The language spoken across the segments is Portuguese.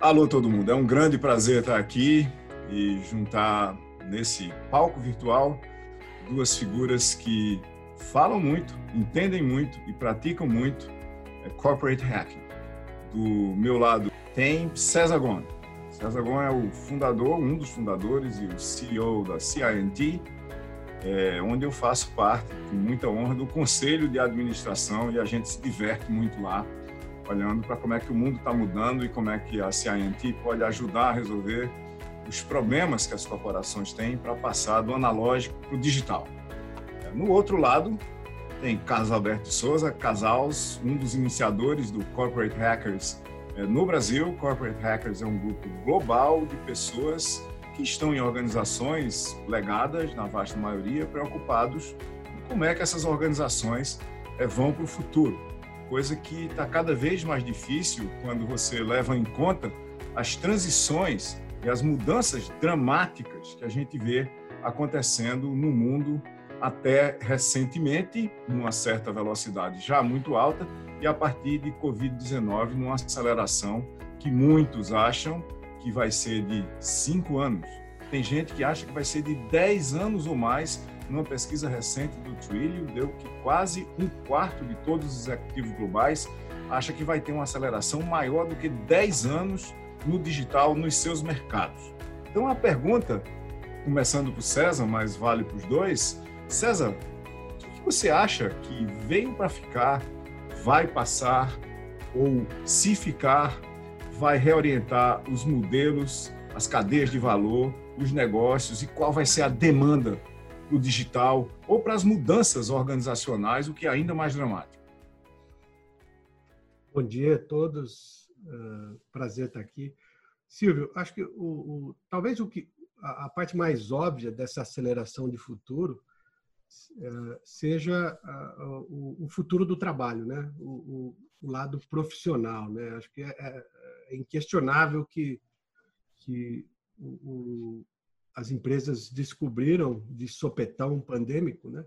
Alô, todo mundo. É um grande prazer estar aqui e juntar nesse palco virtual duas figuras que falam muito, entendem muito e praticam muito é corporate hacking. Do meu lado tem César Gon. César Gon é o fundador, um dos fundadores e o CEO da CINT, é, onde eu faço parte, com muita honra, do conselho de administração e a gente se diverte muito lá, olhando para como é que o mundo está mudando e como é que a CINT pode ajudar a resolver os problemas que as corporações têm para passar do analógico para o digital. É, no outro lado, tem Carlos Alberto Souza, Casals, um dos iniciadores do Corporate Hackers é, no Brasil. Corporate Hackers é um grupo global de pessoas que estão em organizações legadas, na vasta maioria, preocupados com como é que essas organizações é, vão para o futuro. Coisa que está cada vez mais difícil quando você leva em conta as transições e as mudanças dramáticas que a gente vê acontecendo no mundo até recentemente, numa certa velocidade já muito alta, e a partir de Covid-19, numa aceleração que muitos acham que vai ser de cinco anos. Tem gente que acha que vai ser de 10 anos ou mais. Numa pesquisa recente do Trillium, deu que quase um quarto de todos os executivos globais acha que vai ter uma aceleração maior do que 10 anos no digital nos seus mercados. Então, a pergunta, começando por César, mas vale para os dois, César, o que você acha que veio para ficar, vai passar, ou se ficar, vai reorientar os modelos, as cadeias de valor, os negócios e qual vai ser a demanda para o digital ou para as mudanças organizacionais, o que é ainda mais dramático. Bom dia a todos, uh, prazer estar aqui. Silvio, acho que o, o talvez o que a, a, parte mais óbvia dessa aceleração de futuro uh, seja uh, o, o, futuro do trabalho, né? O, o, lado profissional, né? Acho que é, é é inquestionável que, que o, as empresas descobriram de sopetão pandêmico, né?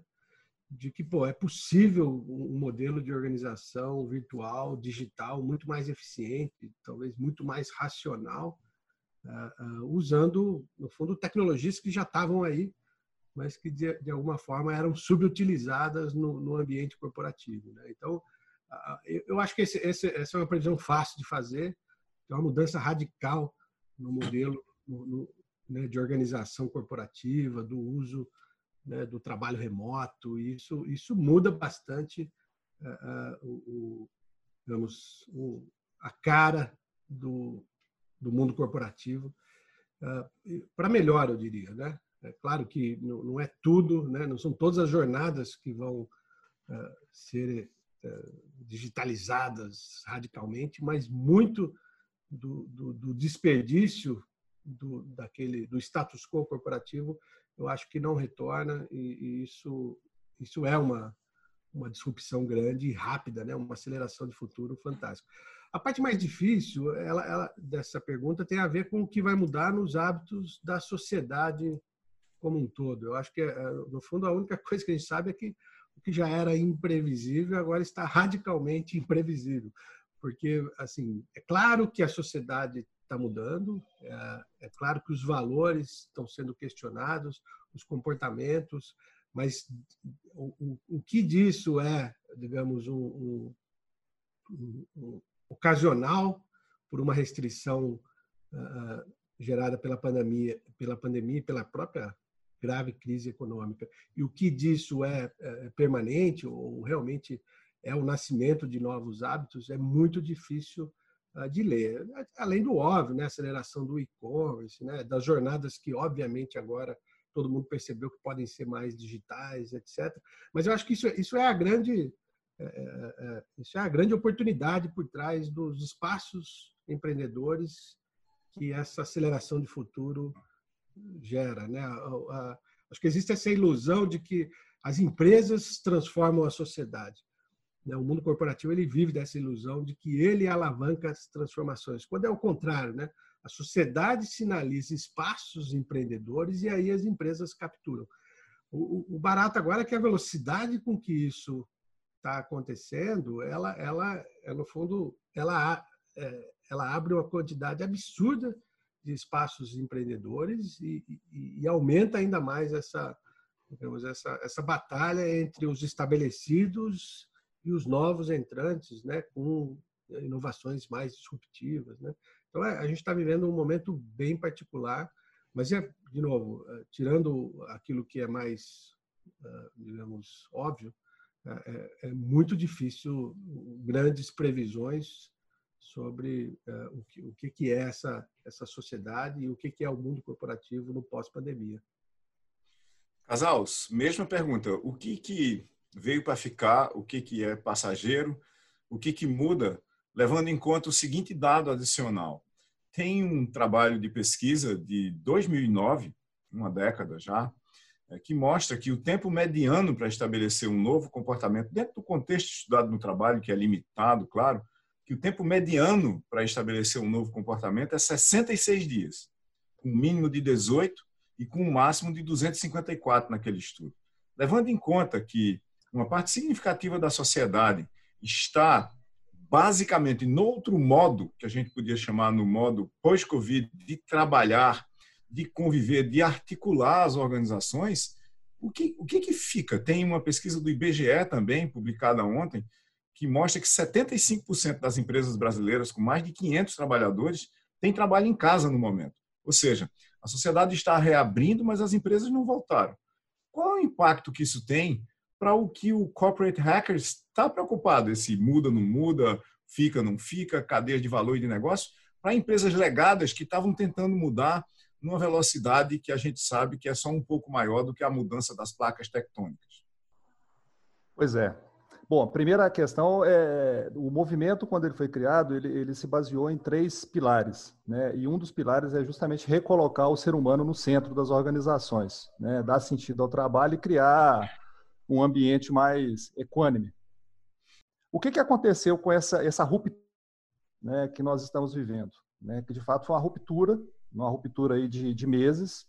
de que pô, é possível um modelo de organização virtual, digital, muito mais eficiente, talvez muito mais racional, uh, uh, usando, no fundo, tecnologias que já estavam aí, mas que, de, de alguma forma, eram subutilizadas no, no ambiente corporativo. Né? Então, uh, eu, eu, acho que esse, esse, essa é uma previsão fácil de fazer, é uma mudança radical no modelo no, no, né, de organização corporativa, do uso né, do trabalho remoto. Isso, isso muda bastante uh, uh, o, digamos, o, a cara do, do mundo corporativo. Uh, Para melhor, eu diria. Né? É claro que não, não, é tudo, né? não são todas as jornadas que vão ser digitalizadas radicalmente, mas muito do, do, do desperdício do, daquele, do status quo corporativo, eu acho que não retorna e, e isso, isso é uma, uma disrupção grande e rápida, né? uma aceleração de futuro fantástica. A parte mais difícil ela, ela, dessa pergunta tem a ver com o que vai mudar nos hábitos da sociedade como um todo. Eu acho que, é, no fundo, a única coisa que a gente sabe é que o que já era imprevisível agora está radicalmente imprevisível porque assim é claro que a sociedade está mudando, é, é, claro que os valores estão sendo questionados, os comportamentos, mas o, o, o que disso é, digamos, um, um, um, ocasional por uma restrição uh, gerada pela pandemia, pela pandemia e pela própria grave crise econômica, e o que disso é, é permanente ou realmente é o nascimento de novos hábitos, é muito difícil de ler. Além do óbvio, né, aceleração do e-commerce, né, das jornadas que, obviamente, agora todo mundo percebeu que podem ser mais digitais, etc. Mas eu acho que isso, isso é a grande é, é, é, isso é a grande oportunidade por trás dos espaços empreendedores que essa aceleração de futuro gera, né? acho que existe essa ilusão de que as empresas transformam a sociedade. Né? O mundo corporativo ele vive dessa ilusão de que ele alavanca as transformações, quando é o contrário, né? A sociedade sinaliza espaços empreendedores e aí as empresas capturam. O, o barato agora é que a velocidade com que isso está acontecendo, ela, ela, ela, no fundo, ela é, ela abre uma quantidade absurda de espaços empreendedores e, e, e aumenta ainda mais essa, digamos, essa, essa batalha entre os estabelecidos e os novos entrantes, né, com inovações mais disruptivas. Né? Então, é, a gente está vivendo um momento bem particular, mas, é, de novo, é, tirando aquilo que é mais, digamos, óbvio, é, é muito difícil grandes previsões sobre o, que, o que é essa, essa sociedade e o que é o mundo corporativo no pós-pandemia. Casals, mesma pergunta. O que, que veio para ficar? O que, que é passageiro? O que, que muda? Levando em conta o seguinte dado adicional. Tem um trabalho de pesquisa de 2009, uma década já, é, que mostra que o tempo mediano para estabelecer um novo comportamento, dentro do contexto estudado no trabalho, que é limitado, claro, que o tempo mediano para estabelecer um novo comportamento é 66 dias, com um mínimo de 18 e com um máximo de 254 naquele estudo. Levando em conta que uma parte significativa da sociedade está basicamente no outro modo, que a gente podia chamar no modo pós-Covid, de trabalhar, de conviver, de articular as organizações, o que, o que, que fica? Tem uma pesquisa do IBGE também, publicada ontem, que mostra que 75% das empresas brasileiras com mais de 500 trabalhadores têm trabalho em casa no momento. Ou seja, a sociedade está reabrindo, mas as empresas não voltaram. Qual é o impacto que isso tem para o que o corporate hacker está preocupado? Esse muda, não muda, fica, não fica, cadeia de valor e de negócio, para empresas legadas que estavam tentando mudar numa velocidade que a gente sabe que é só um pouco maior do que a mudança das placas tectônicas. Pois é. Bom, a primeira questão é o movimento quando ele foi criado, ele, ele se baseou em três pilares, né? E um dos pilares é justamente recolocar o ser humano no centro das organizações, né? Dar sentido ao trabalho e criar um ambiente mais equânime. O que, que aconteceu com essa essa ruptura né, que nós estamos vivendo, né? Que de fato foi uma ruptura, uma ruptura aí de, de meses.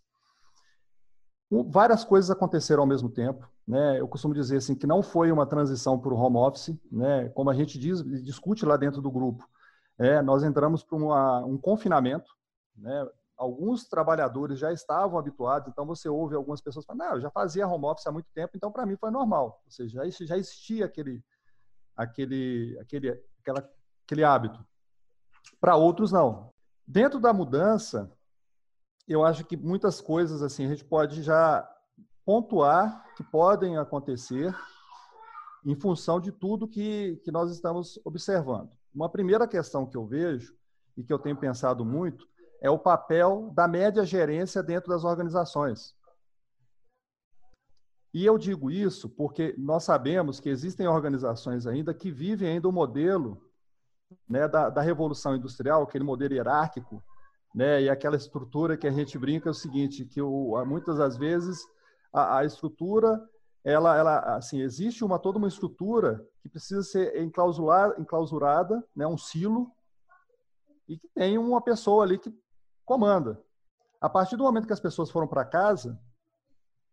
Várias coisas aconteceram ao mesmo tempo né? Eu costumo dizer assim que não foi uma transição para o home office, né? Como a gente diz, discute lá dentro do grupo, é, nós entramos para um confinamento, né? Alguns trabalhadores já estavam habituados, então você ouve algumas pessoas falando, não, eu já fazia home office há muito tempo, então para mim foi normal. Ou seja, já existia aquele, aquele, aquele, aquela, aquele hábito. Para outros não. Dentro da mudança, eu acho que muitas coisas assim a gente pode já pontuar que podem acontecer em função de tudo que, que nós estamos observando. Uma primeira questão que eu vejo e que eu tenho pensado muito é o papel da média gerência dentro das organizações. E eu digo isso porque nós sabemos que existem organizações ainda que vivem ainda o modelo né, da, da revolução industrial, aquele modelo hierárquico, né, e aquela estrutura que a gente brinca é o seguinte, que o, muitas das vezes a, a estrutura, ela, ela, assim, existe uma toda uma estrutura que precisa ser enclausurada, né, um silo, e que tem uma pessoa ali que comanda. A partir do momento que as pessoas foram para casa,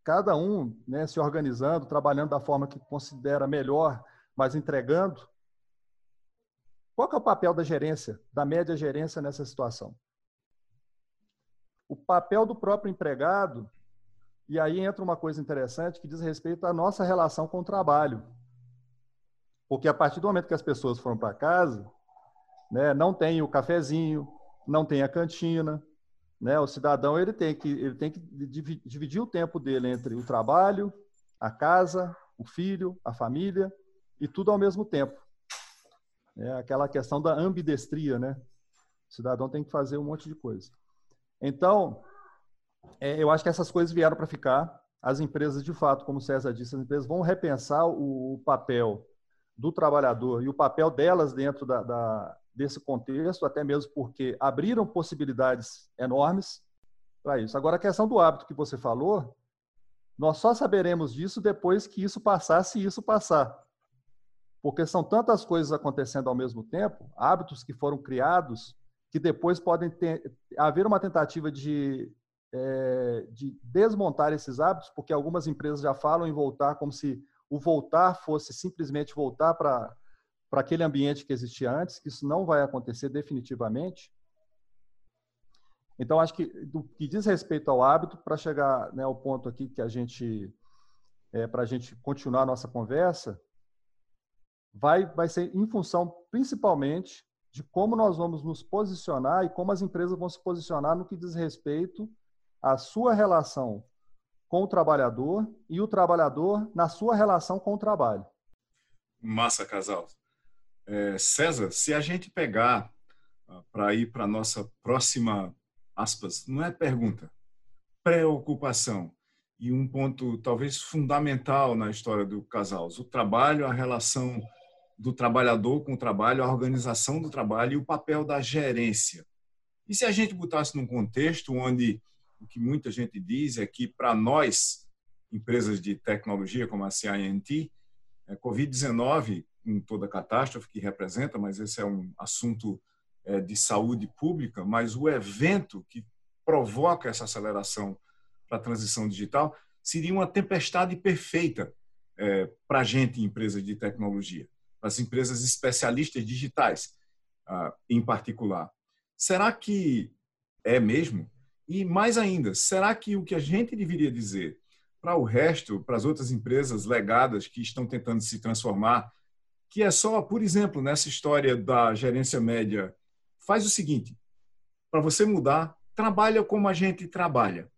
cada um né, se organizando, trabalhando da forma que considera melhor, mas entregando. Qual é o papel da gerência, da média gerência nessa situação? O papel do próprio empregado e aí entra uma coisa interessante que diz respeito à nossa relação com o trabalho. Porque a partir do momento que as pessoas foram para casa, né, não tem o cafezinho, não tem a cantina, né? O cidadão ele tem que ele tem que dividir o tempo dele entre o trabalho, a casa, o filho, a família e tudo ao mesmo tempo. É aquela questão da ambidestria, né? O cidadão tem que fazer um monte de coisa. Então, é, eu acho que essas coisas vieram para ficar. As empresas, de fato, como o César disse, as empresas vão repensar o, o papel do trabalhador e o papel delas dentro da, da, desse contexto, até mesmo porque abriram possibilidades enormes para isso. Agora, a questão do hábito que você falou, nós só saberemos disso depois que isso passar, se isso passar. Porque são tantas coisas acontecendo ao mesmo tempo, hábitos que foram criados, que depois podem ter, haver uma tentativa de é, de desmontar esses hábitos, porque algumas empresas já falam em voltar como se o voltar fosse simplesmente voltar para para aquele ambiente que existia antes, isso não vai acontecer definitivamente. Então, acho que do que diz respeito ao hábito, para chegar né, ao ponto aqui que a gente, é, para a gente continuar a nossa conversa, vai, vai ser em função principalmente de como nós vamos nos posicionar e como as empresas vão se posicionar no que diz respeito à sua relação com o trabalhador e o trabalhador na sua relação com o trabalho. Massa, casal. É, César, se a gente pegar ah, para ir para a nossa próxima, aspas, não é pergunta, preocupação, e um ponto talvez fundamental na história do casal, o trabalho, a relação do trabalhador com o trabalho, a organização do trabalho e o papel da gerência. E se a gente botasse num contexto onde o que muita gente diz é que para nós, empresas de tecnologia como a CINT, é, Covid-19, com toda a catástrofe que representa, mas esse é um assunto é, de saúde pública, mas o evento que provoca essa aceleração para a transição digital seria uma tempestade perfeita é, para a gente, empresa de tecnologia as empresas especialistas digitais, ah, em particular. Será que é mesmo? E mais ainda, será que o que a gente deveria dizer para o resto, para as outras empresas legadas que estão tentando se transformar, que é só, por exemplo, nessa história da gerência média, faz o seguinte: para você mudar, trabalha como a gente trabalha.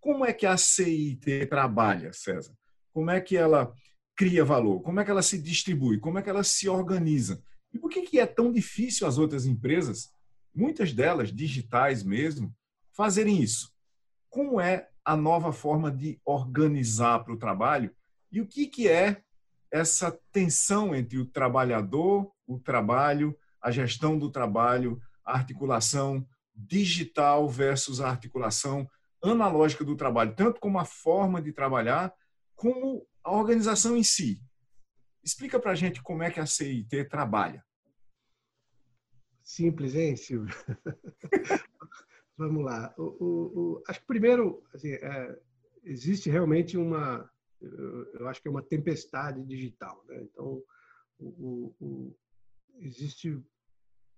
Como é que a CIT trabalha, César? Como é que ela cria valor? Como é que ela se distribui? Como é que ela se organiza? E por que, que é tão difícil as outras empresas, muitas delas digitais mesmo, fazerem isso? Como é a nova forma de organizar para o trabalho? E o que, que é essa tensão entre o trabalhador, o trabalho, a gestão do trabalho, a articulação digital versus a articulação analógica do trabalho, tanto como a forma de trabalhar, como a organização em si. Explica para a gente como é que a CIT trabalha. Simples, hein, Silvio? Vamos lá. O, o, o, acho que primeiro assim, é, existe realmente uma, eu acho que é uma tempestade digital. Né? Então, existe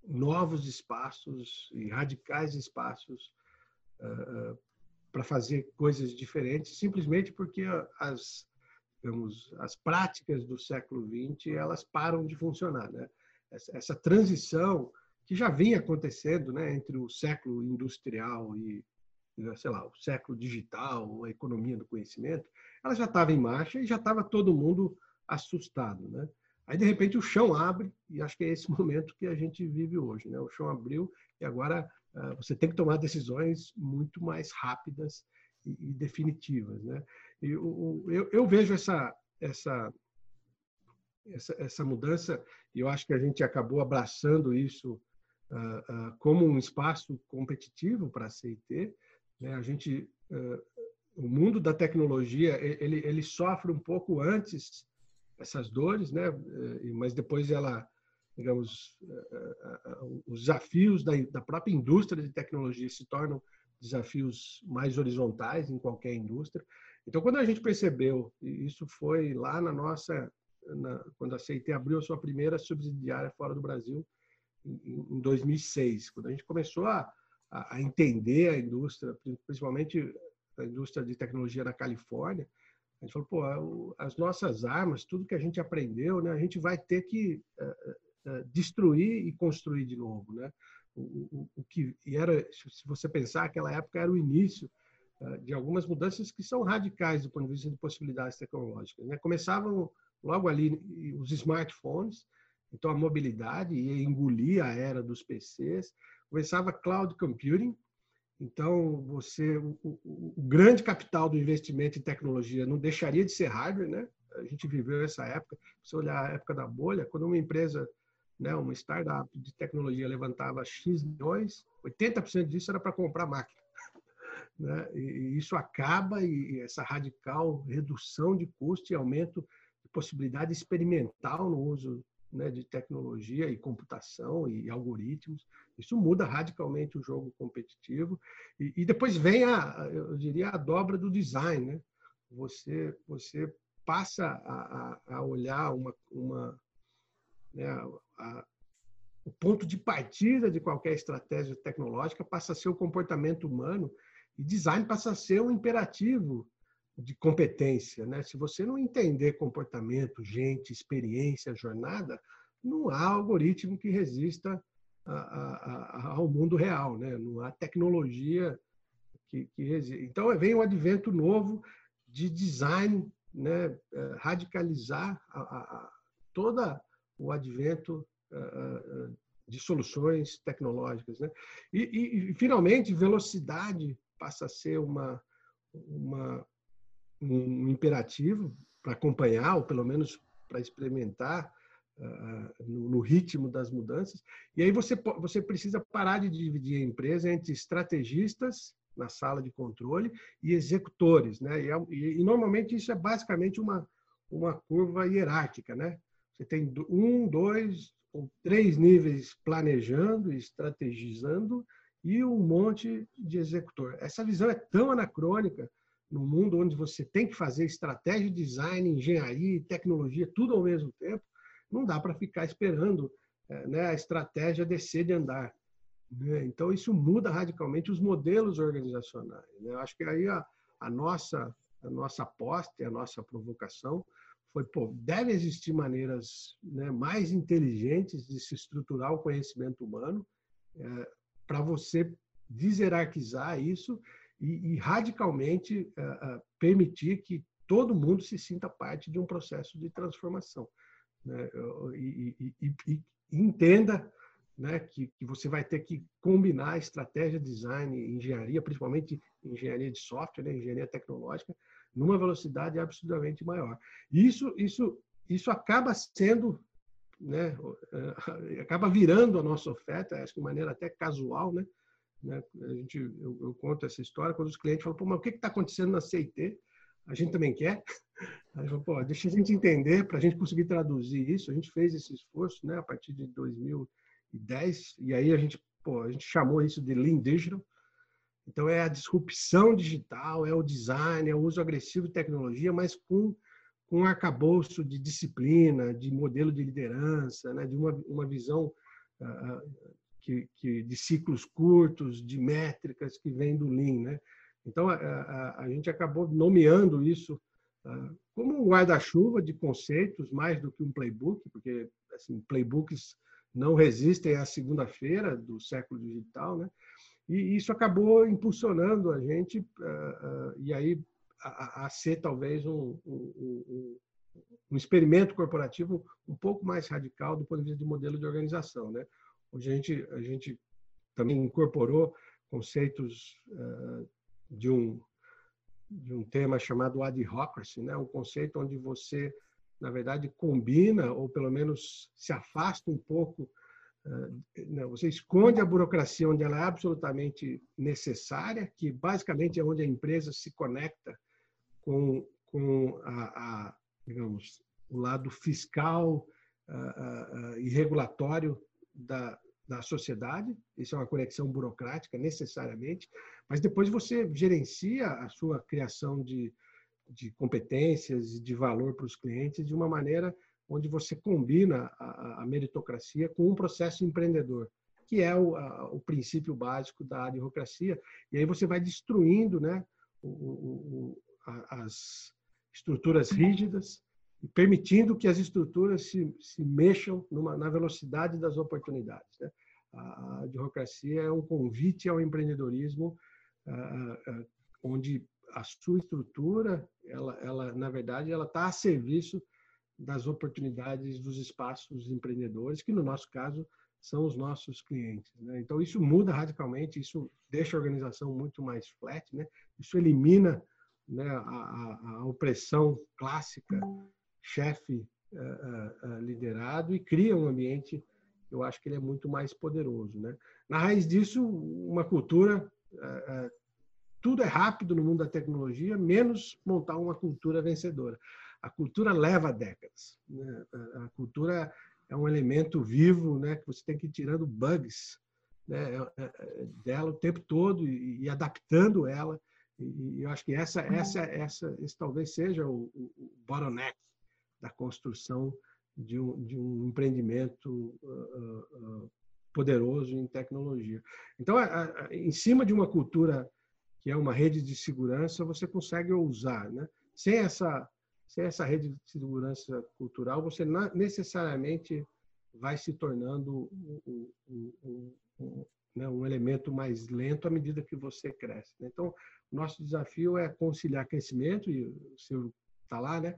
novos espaços e radicais espaços uh, uh, para fazer coisas diferentes, simplesmente porque as digamos, as práticas do século XX elas param de funcionar, né? Essa, essa transição que já vinha acontecendo, né, entre o século industrial e sei lá, o século digital, a economia do conhecimento, ela já estava em marcha e já estava todo mundo assustado, né? Aí de repente o chão abre e acho que é esse momento que a gente vive hoje, né? O chão abriu e agora uh, você tem que tomar decisões muito mais rápidas e, e definitivas, né? E o, eu, eu vejo essa, essa, essa, essa mudança, e eu acho que a gente acabou abraçando isso uh, uh, como um espaço competitivo para a CIT. Né? A gente, o mundo da tecnologia, ele, ele sofre um pouco antes essas dores, né? mas depois ela, digamos, os desafios da, da própria indústria de tecnologia se tornam desafios mais horizontais em qualquer indústria. Então, quando a gente percebeu, e isso foi lá na nossa, na, quando a CIT abriu a sua primeira subsidiária fora do Brasil, em, em 2006, quando a gente começou a, a entender a indústria, principalmente a indústria de tecnologia na Califórnia, a gente falou, pô, as nossas armas, tudo que a gente aprendeu, né, a gente vai ter que uh, uh, destruir e construir de novo, né? O, o, o que era, se você pensar, aquela época era o início eh, de algumas mudanças que são radicais do ponto de vista de possibilidades tecnológicas. Né? Começavam logo ali os smartphones, então a mobilidade ia engolir a era dos PCs. Começava cloud computing, então você o, o, o, grande capital do investimento em tecnologia não deixaria de ser hardware, né? A gente viveu essa época. Se olhar a época da bolha, quando uma empresa, né, uma startup de tecnologia levantava x milhões, 80% disso era para comprar máquina. Né? E isso acaba, e essa radical redução de custo e aumento de possibilidade experimental no uso né, de tecnologia e computação e algoritmos. Isso muda radicalmente o jogo competitivo. E, e depois vem, a, eu diria, a dobra do design. Né? Você, você passa a, a olhar uma, uma, né, a, o ponto de partida de qualquer estratégia tecnológica passa a ser o comportamento humano e design passa a ser um imperativo de competência. Né? Se você não entender comportamento, gente, experiência, jornada, não há algoritmo que resista a, a, ao mundo real, né? não há tecnologia que, que. Então, vem um advento novo de design, né? É, radicalizar toda o advento de soluções tecnológicas. Né? E, e, e, finalmente, velocidade passa a ser uma, uma, um imperativo para acompanhar, ou pelo menos para experimentar no, ritmo das mudanças. E aí você, você precisa parar de dividir a empresa entre estrategistas na sala de controle e executores. Né? E, é e, e normalmente isso é basicamente uma, uma curva hierárquica. Né? Você tem um, dois ou três níveis planejando, estrategizando e um monte de executor. Essa visão é tão anacrônica no mundo onde você tem que fazer estratégia, design, engenharia e tecnologia tudo ao mesmo tempo, não dá para ficar esperando eh, né, a estratégia descer de andar. Né? Então, isso muda radicalmente os modelos organizacionais. Né? Eu acho que aí a, a, nossa, a nossa aposta e a nossa provocação foi, pô, deve existir maneiras né, mais inteligentes de se estruturar o conhecimento humano é, para você deserarquizar isso e, e radicalmente é, é, permitir que todo mundo se sinta parte de um processo de transformação. Né? E, e, e, entenda né, que, que, você vai ter que combinar estratégia, design, engenharia, principalmente engenharia de software, né, engenharia tecnológica, numa velocidade absolutamente maior. Isso, isso, isso acaba sendo, né, eh, acaba virando a nossa oferta, acho que de maneira até casual, né? né a gente, eu, eu, conto essa história quando os clientes falam, pô, mas o que está acontecendo na CIT? A gente também quer. Pô, deixa a gente entender para a gente conseguir traduzir isso. A gente fez esse esforço, né, a partir de 2000 2010, e aí a gente, pô, a gente chamou isso de Lean Digital. Então, é a disrupção digital, é o design, é o uso agressivo de tecnologia, mas com, com um arcabouço de disciplina, de modelo de liderança, né? de uma, uma visão uh, que, que, de ciclos curtos, de métricas que vem do Lean. Né? Então, a, a, a gente acabou nomeando isso como um guarda-chuva de conceitos, mais do que um playbook, porque assim, playbooks não resistem à segunda-feira do século digital, né? E isso acabou impulsionando a gente uh, uh, e aí a, a, ser talvez um, um, um, um, experimento corporativo um pouco mais radical do ponto de vista de modelo de organização, né? Onde a gente a gente também incorporou conceitos de um de um tema chamado adhocracy, né? Um conceito onde você na verdade, combina, ou pelo menos se afasta um pouco. Eh, né, você esconde a burocracia onde ela é absolutamente necessária, que basicamente é onde a empresa se conecta com, com a, a digamos, o lado fiscal e regulatório da, da sociedade. Isso é uma conexão burocrática, necessariamente. Mas depois você gerencia a sua criação de, de competências e de valor para os clientes de uma maneira onde você combina a, a meritocracia com um processo empreendedor, que é o, a, o princípio básico da advocacia. E aí você vai destruindo né, o, o, as estruturas rígidas permitindo que as estruturas se, se mexam numa, na velocidade das oportunidades. Né? A advocacia é um convite ao empreendedorismo, onde a sua estrutura, ela, ela na verdade, ela está a serviço das oportunidades dos espaços empreendedores, que no nosso caso são os nossos clientes. Né? Então isso muda radicalmente, isso deixa a organização muito mais flat, né? Isso elimina né, a, a, a, opressão clássica, chefe uh, uh, liderado e cria um ambiente, eu acho que ele é muito mais poderoso, né? Na raiz disso, uma cultura tudo é rápido no mundo da tecnologia, menos montar uma cultura vencedora. A cultura leva décadas. Né? A cultura é um elemento vivo, né? Que você tem que ir tirando bugs né? É, é, é, dela o tempo todo e, adaptando ela. E, e, eu acho que essa, essa, essa, esse talvez seja o, o, o bottleneck da construção de um, de um empreendimento uh, uh, poderoso em tecnologia. Então, em cima de uma cultura que é uma rede de segurança, você consegue ousar. Né? Sem, essa, sem essa rede de segurança cultural, você necessariamente vai se tornando um, um, um, né, um elemento mais lento à medida que você cresce. Né? Então, nosso desafio é conciliar crescimento, e o senhor está lá, né?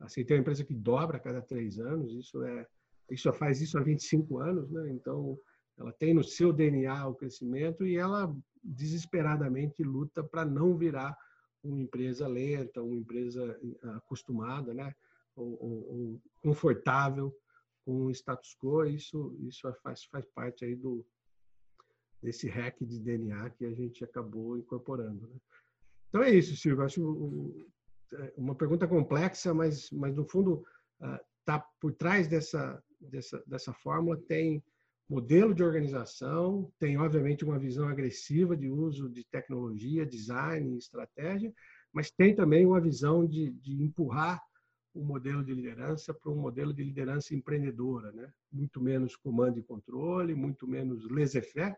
Assim, tem uma empresa que dobra a cada três anos, isso é isso faz isso há 25 anos, né? Então, ela tem no seu DNA o crescimento e ela desesperadamente luta para não virar uma empresa lenta, uma empresa acostumada, né? Ou, ou, ou confortável com o status quo. Isso isso faz faz parte aí do desse hack de DNA que a gente acabou incorporando. Né? Então é isso, Silvio. Acho uma pergunta complexa, mas mas no fundo ah, por trás dessa dessa dessa fórmula tem modelo de organização, tem, obviamente, uma visão agressiva de uso de tecnologia, design, estratégia, mas tem também uma visão de, de empurrar o modelo de liderança para um modelo de liderança empreendedora, né? muito menos comando e controle, muito menos laissez-faire,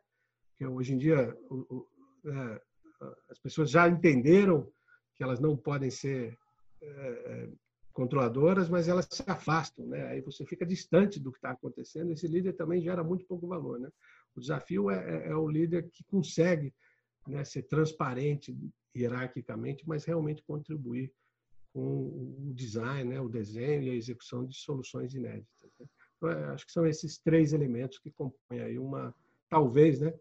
que hoje em dia o, o, é, as pessoas já entenderam que elas não podem ser é, controladoras, mas elas se afastam, né? Aí você fica distante do que está acontecendo. Esse líder também gera muito pouco valor, né? O desafio é, é, é o líder que consegue né, ser transparente hierarquicamente, mas realmente contribuir com o design, né, o desenho e a execução de soluções inéditas. Né? Então, é, acho que são esses três elementos que compõem aí uma, talvez, né,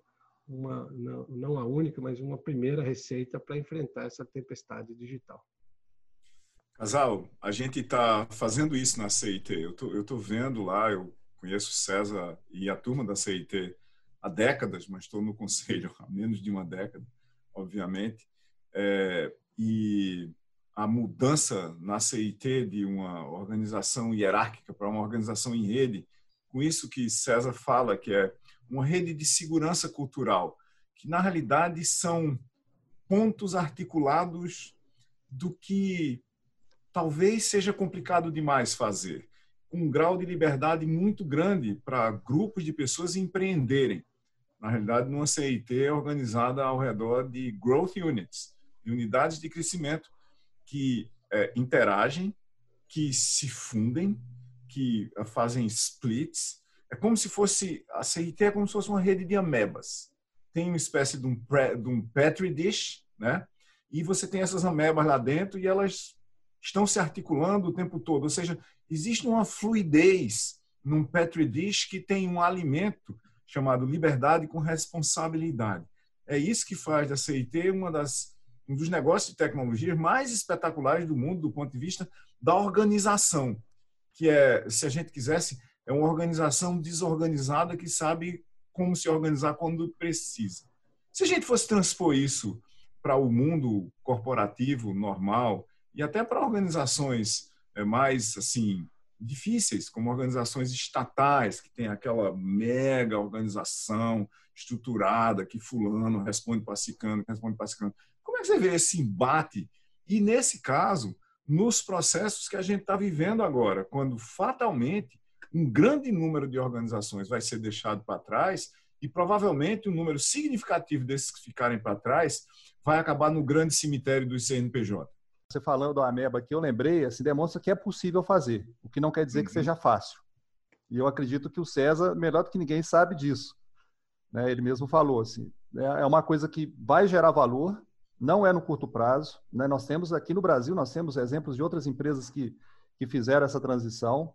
uma não, não a única, mas uma primeira receita para enfrentar essa tempestade digital. Casal, a gente está fazendo isso na CIT. Eu tô, eu tô vendo lá, eu conheço César e a turma da CIT há décadas, mas estou no conselho há menos de uma década, obviamente. É, e a mudança na CIT de uma organização hierárquica para uma organização em rede, com isso que César fala, que é uma rede de segurança cultural, que na realidade são pontos articulados do que talvez seja complicado demais fazer, com um grau de liberdade muito grande para grupos de pessoas empreenderem. Na realidade, numa CIT organizada ao redor de growth units, de unidades de crescimento que é, interagem, que se fundem, que é, fazem splits. É como se fosse a CIT é como se fosse uma rede de amebas. Tem uma espécie de um, de um petri dish, né? E você tem essas amebas lá dentro e elas estão se articulando o tempo todo. Ou seja, existe uma fluidez num Petri dish que tem um alimento chamado liberdade com responsabilidade. É isso que faz da CIT uma das um dos negócios de tecnologia mais espetaculares do mundo do ponto de vista da organização, que é, se a gente quisesse, é uma organização desorganizada que sabe como se organizar quando precisa. Se a gente fosse transpor isso para o mundo corporativo normal, e até para organizações é, mais assim difíceis, como organizações estatais que tem aquela mega organização estruturada que fulano responde para ciclano, responde para ciclano. Como é que você vê esse embate? E nesse caso, nos processos que a gente está vivendo agora, quando fatalmente um grande número de organizações vai ser deixado para trás e provavelmente um número significativo desses que ficarem para trás vai acabar no grande cemitério do CNPJ. Você falando do Ameba aqui, eu lembrei, assim, demonstra que é possível fazer, o que não quer dizer uhum. que seja fácil. E eu acredito que o César, melhor do que ninguém, sabe disso. Né? Ele mesmo falou assim, é, é uma coisa que vai gerar valor, não é no curto prazo. Né? Nós temos aqui no Brasil, nós temos exemplos de outras empresas que, que fizeram essa transição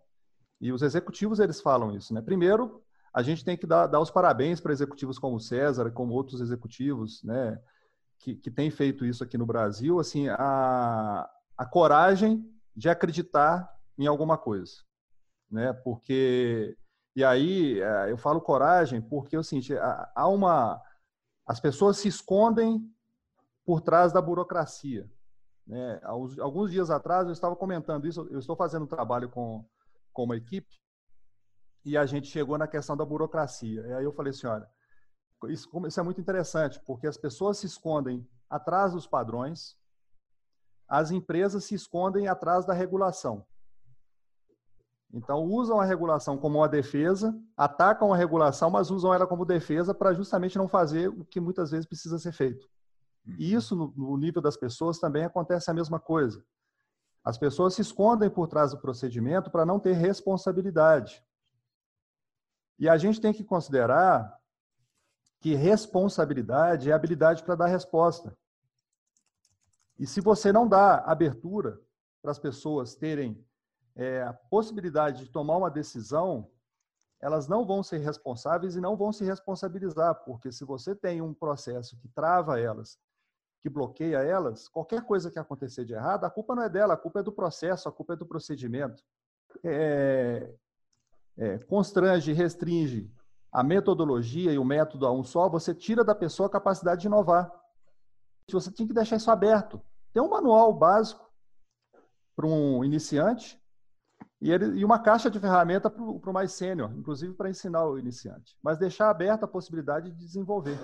e os executivos eles falam isso. Né? Primeiro, a gente tem que dar, dar os parabéns para executivos como o César, como outros executivos, né? que, que tem feito isso aqui no Brasil, assim, a, a coragem de acreditar em alguma coisa, né? Porque e aí é, eu falo coragem porque seguinte, há uma as pessoas se escondem por trás da burocracia, né? Alguns dias atrás eu estava comentando isso, eu estou fazendo um trabalho com com uma equipe e a gente chegou na questão da burocracia. E aí eu falei assim, olha, isso, isso é muito interessante, porque as pessoas se escondem atrás dos padrões, as empresas se escondem atrás da regulação. Então, usam a regulação como uma defesa, atacam a regulação, mas usam ela como defesa para justamente não fazer o que muitas vezes precisa ser feito. E uhum. isso, no nível das pessoas, também acontece a mesma coisa. As pessoas se escondem por trás do procedimento para não ter responsabilidade. E a gente tem que considerar que responsabilidade é habilidade para dar resposta. E se você não dá abertura para as pessoas terem é, a possibilidade de tomar uma decisão, elas não vão ser responsáveis e não vão se responsabilizar, porque se você tem um processo que trava elas, que bloqueia elas, qualquer coisa que acontecer de errado, a culpa não é dela, a culpa é do processo, a culpa é do procedimento. É, é, constrange, restringe a metodologia e o método a um só, você tira da pessoa a capacidade de inovar. Você tem que deixar isso aberto. Tem um manual básico para um iniciante e, ele, e uma caixa de ferramenta para o mais sênior, inclusive para ensinar o iniciante. Mas deixar aberta a possibilidade de desenvolver,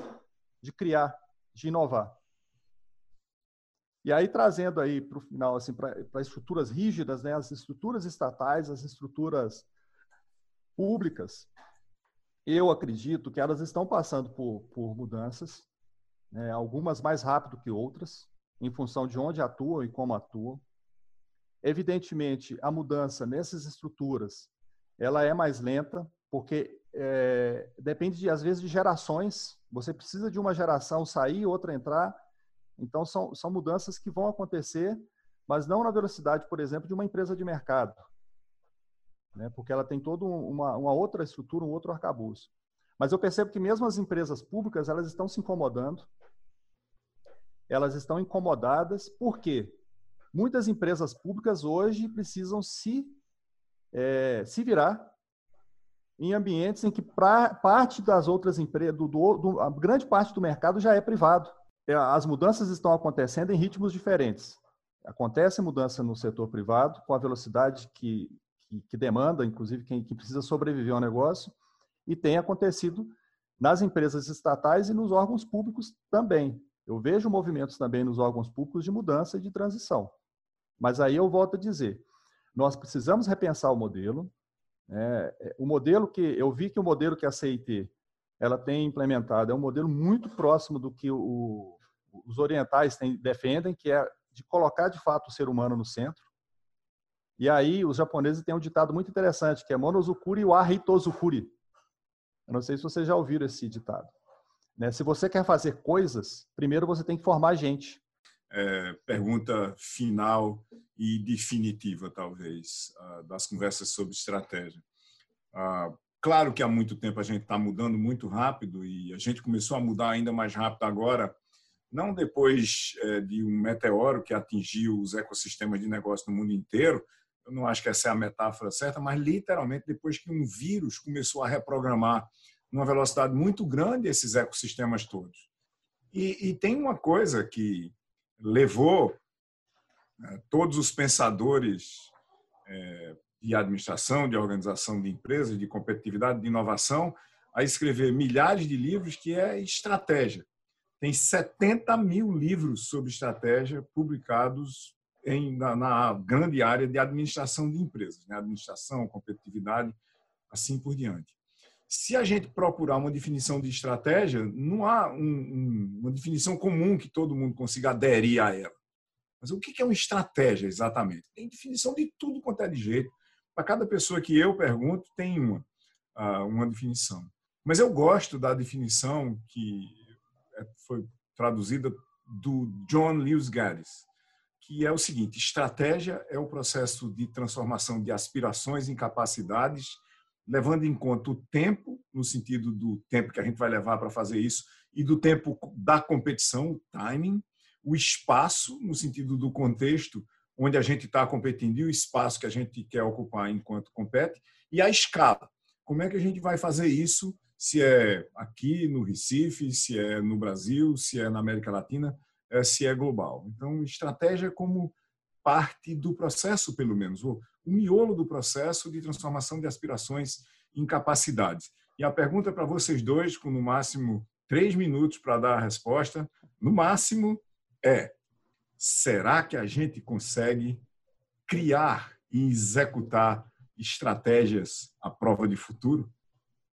de criar, de inovar. E aí, trazendo aí para o final, assim, para estruturas rígidas, né, as estruturas estatais, as estruturas públicas, eu acredito que elas estão passando por, por mudanças, né, algumas mais rápido que outras, em função de onde atuam e como atuam. Evidentemente, a mudança nessas estruturas ela é mais lenta, porque é, depende, de, às vezes, de gerações. Você precisa de uma geração sair, outra entrar. Então, são, são mudanças que vão acontecer, mas não na velocidade, por exemplo, de uma empresa de mercado. Né? Porque ela tem toda uma, uma outra estrutura, um outro arcabouço. Mas eu percebo que mesmo as empresas públicas, elas estão se incomodando. Elas estão incomodadas. Por quê? Muitas empresas públicas hoje precisam se, é, se virar em ambientes em que pra, parte das outras empresas, do, do, a grande parte do mercado já é privado. É, as mudanças estão acontecendo em ritmos diferentes. Acontece mudança no setor privado, com a velocidade que, que, que demanda, inclusive quem que precisa sobreviver ao negócio, e tem acontecido nas empresas estatais e nos órgãos públicos também. Eu vejo movimentos também nos órgãos públicos de mudança e de transição. Mas aí eu volto a dizer, nós precisamos repensar o modelo. Né? O modelo que eu vi que o modelo que a CIT ela tem implementado é um modelo muito próximo do que o, os orientais têm, defendem, que é de colocar de fato o ser humano no centro. E aí os japoneses têm um ditado muito interessante, que é monozukuri wa hitozukuri. Eu não sei se vocês já ouviram esse ditado. Né? Se você quer fazer coisas, primeiro você tem que formar gente é, pergunta final e definitiva, talvez, das conversas sobre estratégia. Claro que há muito tempo a gente está mudando muito rápido e a gente começou a mudar ainda mais rápido agora, não depois é, de um meteoro que atingiu os ecossistemas de negócio no mundo inteiro, eu não acho que essa é a metáfora certa, mas literalmente depois que um vírus começou a reprogramar numa velocidade muito grande esses ecossistemas todos. E, e tem uma coisa que levou né, todos os pensadores é, de administração, de organização de empresas, de competitividade, de inovação, a escrever milhares de livros que é estratégia. Tem 70 mil livros sobre estratégia publicados em, na, na, grande área de administração de empresas, né? administração, competitividade, assim por diante. Se a gente procurar uma definição de estratégia, não há um, um, uma definição comum que todo mundo consiga aderir a ela. Mas o que é uma estratégia exatamente? Tem definição de tudo quanto é de jeito. Para cada pessoa que eu pergunto, tem uma, ah, uma definição. Mas eu gosto da definição que foi traduzida do John Lewis Gaddis, que é o seguinte: estratégia é o processo de transformação de aspirações em capacidades levando em conta o tempo, no sentido do tempo que a gente vai levar para fazer isso, e do tempo da competição, o timing, o espaço, no sentido do contexto onde a gente está competindo e o espaço que a gente quer ocupar enquanto compete, e a escala. Como é que a gente vai fazer isso, se é aqui no Recife, se é no Brasil, se é na América Latina, eh, se é global. Então, estratégia como parte do processo, pelo menos, o, o miolo do processo de transformação de aspirações em capacidades. E a pergunta para vocês dois, com no máximo três minutos para dar a resposta, no máximo, é: será que a gente consegue criar e executar estratégias à prova de futuro?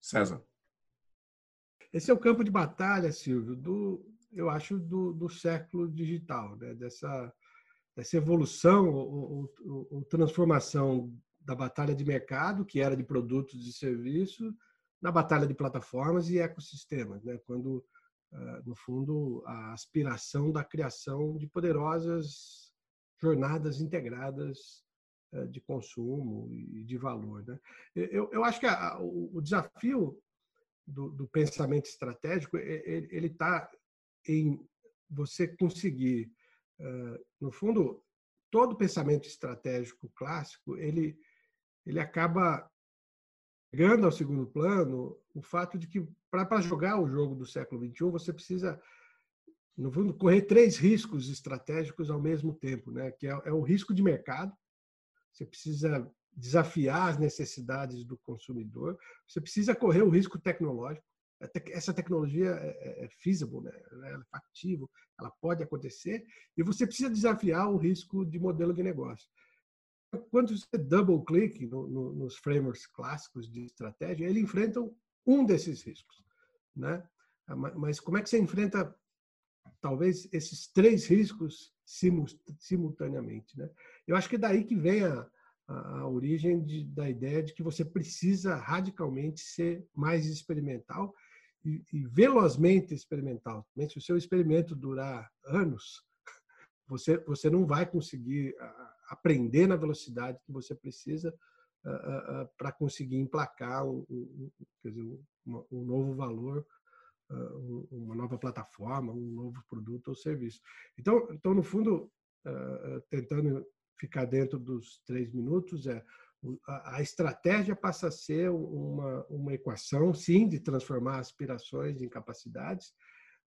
César. Esse é o campo de batalha, Silvio, do, eu acho, do, do século digital, né? dessa, dessa evolução ou, ou, ou, transformação da batalha de mercado, que era de produtos e serviços, na batalha de plataformas e ecossistemas, né? quando, ah, no fundo, a aspiração da criação de poderosas jornadas integradas eh, de consumo e de valor. Né? Eu, eu acho que a, o, o, desafio do, do, pensamento estratégico ele está em você conseguir, no fundo, todo pensamento estratégico clássico ele ele acaba pegando ao segundo plano o fato de que para jogar o jogo do século XXI você precisa no fundo correr três riscos estratégicos ao mesmo tempo, né? Que é, é o risco de mercado, você precisa desafiar as necessidades do consumidor, você precisa correr o risco tecnológico. Essa tecnologia é, é, é feasible, né? ela é factível, ela pode acontecer, e você precisa desafiar o risco de modelo de negócio. Quando você double click no, no, nos frameworks clássicos de estratégia, eles enfrentam um desses riscos, né? Mas como é que você enfrenta talvez esses três riscos simultaneamente, né? Eu acho que é daí que vem a, a, origem de, da ideia de que você precisa radicalmente ser mais experimental e, e velozmente experimental. Se o seu experimento durar anos, você, você não vai conseguir aprender na velocidade que você precisa para conseguir emplacar um, um, dizer, um, novo valor, uma nova plataforma, um novo produto ou serviço. Então, então no fundo, tentando ficar dentro dos três minutos é a, estratégia passa a ser uma, uma equação, sim, de transformar aspirações em capacidades,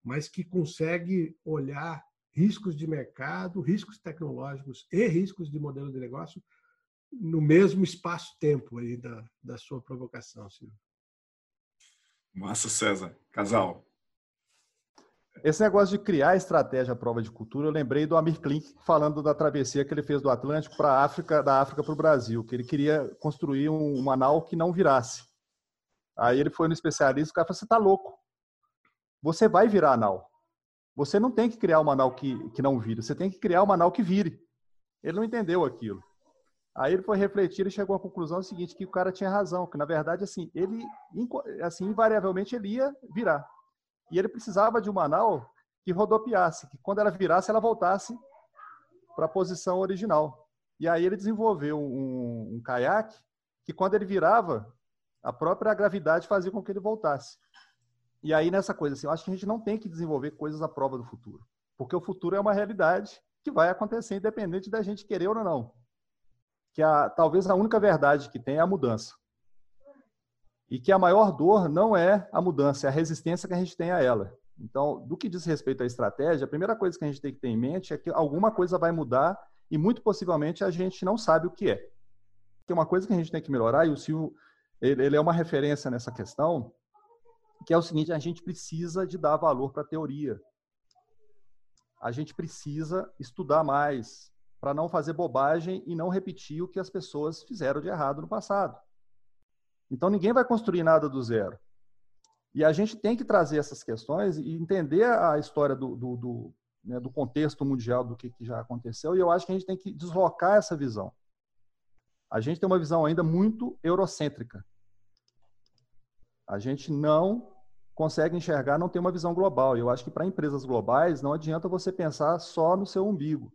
mas que consegue olhar riscos de mercado, riscos tecnológicos e riscos de modelo de negócio no mesmo espaço-tempo aí da, da sua provocação, Silvio. Massa, César. Casal, esse negócio de criar estratégia à prova de cultura, eu lembrei do Amir Klink falando da travessia que ele fez do Atlântico para a África, da África para o Brasil, que ele queria construir um, um anal que não virasse. Aí ele foi no especialista, o cara falou: você está louco. Você vai virar anal. Você não tem que criar um anal que, que não vire, você tem que criar um anal que vire. Ele não entendeu aquilo. Aí ele foi refletir e chegou à conclusão seguinte, que o cara tinha razão, que na verdade assim, ele assim invariavelmente ele ia virar. E ele precisava de uma nau que rodopiasse, que quando ela virasse, ela voltasse para a posição original. E aí ele desenvolveu um, um caiaque que, quando ele virava, a própria gravidade fazia com que ele voltasse. E aí, nessa coisa, assim, eu acho que a gente não tem que desenvolver coisas à prova do futuro. Porque o futuro é uma realidade que vai acontecer, independente da gente querer ou não. Que a, talvez a única verdade que tem é a mudança e que a maior dor não é a mudança, é a resistência que a gente tem a ela. Então, do que diz respeito à estratégia, a primeira coisa que a gente tem que ter em mente é que alguma coisa vai mudar e muito possivelmente a gente não sabe o que é. Tem uma coisa que a gente tem que melhorar e o Silvio ele, é uma referência nessa questão, que é o seguinte: a gente precisa de dar valor para a teoria. A gente precisa estudar mais para não fazer bobagem e não repetir o que as pessoas fizeram de errado no passado. Então, ninguém vai construir nada do zero. E a gente tem que trazer essas questões e entender a história do, do, do, né, do contexto mundial do que, que já aconteceu. E eu acho que a gente tem que deslocar essa visão. A gente tem uma visão ainda muito eurocêntrica. A gente não consegue enxergar, não tem uma visão global. Eu acho que para empresas globais não adianta você pensar só no seu umbigo.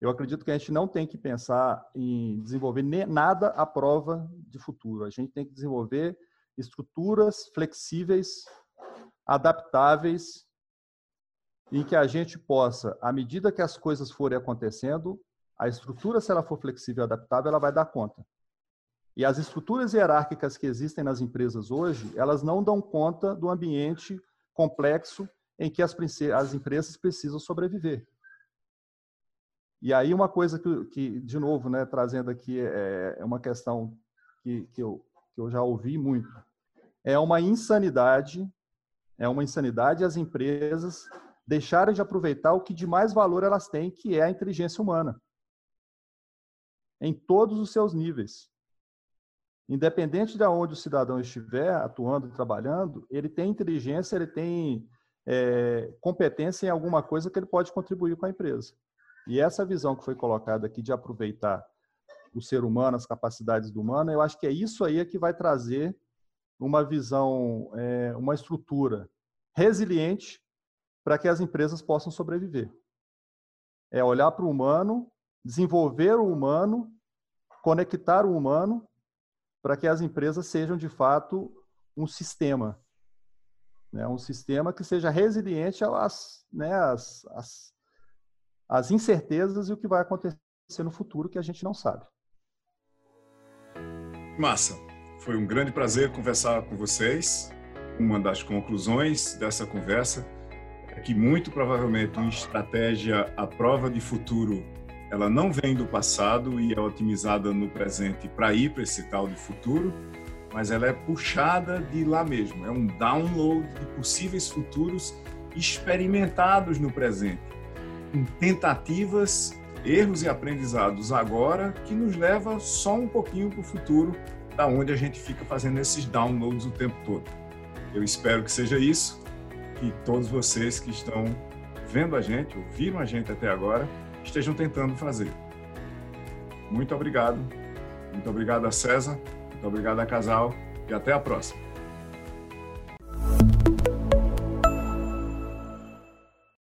Eu acredito que a gente não tem que pensar em desenvolver nada à prova de futuro. A gente tem que desenvolver estruturas flexíveis, adaptáveis, em que a gente possa, à medida que as coisas forem acontecendo, a estrutura, se ela for flexível e adaptável, ela vai dar conta. E as estruturas hierárquicas que existem nas empresas hoje, elas não dão conta do ambiente complexo em que as, as empresas precisam sobreviver. E aí uma coisa que, que de novo, né, trazendo aqui é, é uma questão que, que, eu, que eu já ouvi muito, é uma insanidade, é uma insanidade as empresas deixarem de aproveitar o que de mais valor elas têm, que é a inteligência humana, em todos os seus níveis. independente de onde o cidadão estiver atuando e trabalhando, ele tem inteligência, ele tem é, competência em alguma coisa que ele pode contribuir com a empresa. E essa visão que foi colocada aqui de aproveitar o ser humano, as capacidades do humano, eu acho que é isso aí que vai trazer uma visão, é, uma estrutura resiliente para que as empresas possam sobreviver. É olhar para o humano, desenvolver o humano, conectar o humano para que as empresas sejam de fato um sistema, né? um sistema que seja resiliente às, né, às, às, às incertezas e o que vai acontecer no futuro que a gente não sabe. Massa, foi um grande prazer conversar com vocês. Uma das conclusões dessa conversa é que muito provavelmente uma estratégia à prova de futuro ela não vem do passado e é otimizada no presente para ir para esse tal de futuro, mas ela é puxada de lá mesmo. É um download de possíveis futuros experimentados no presente, com tentativas, erros e aprendizados agora que nos leva só um pouquinho para o futuro, da onde a gente fica fazendo esses downloads o tempo todo. Eu espero que seja isso, que todos vocês que estão vendo a gente, ouviram a gente até agora, estejam tentando fazer. Muito obrigado. Muito obrigado a César, muito obrigado a Casal e até a próxima.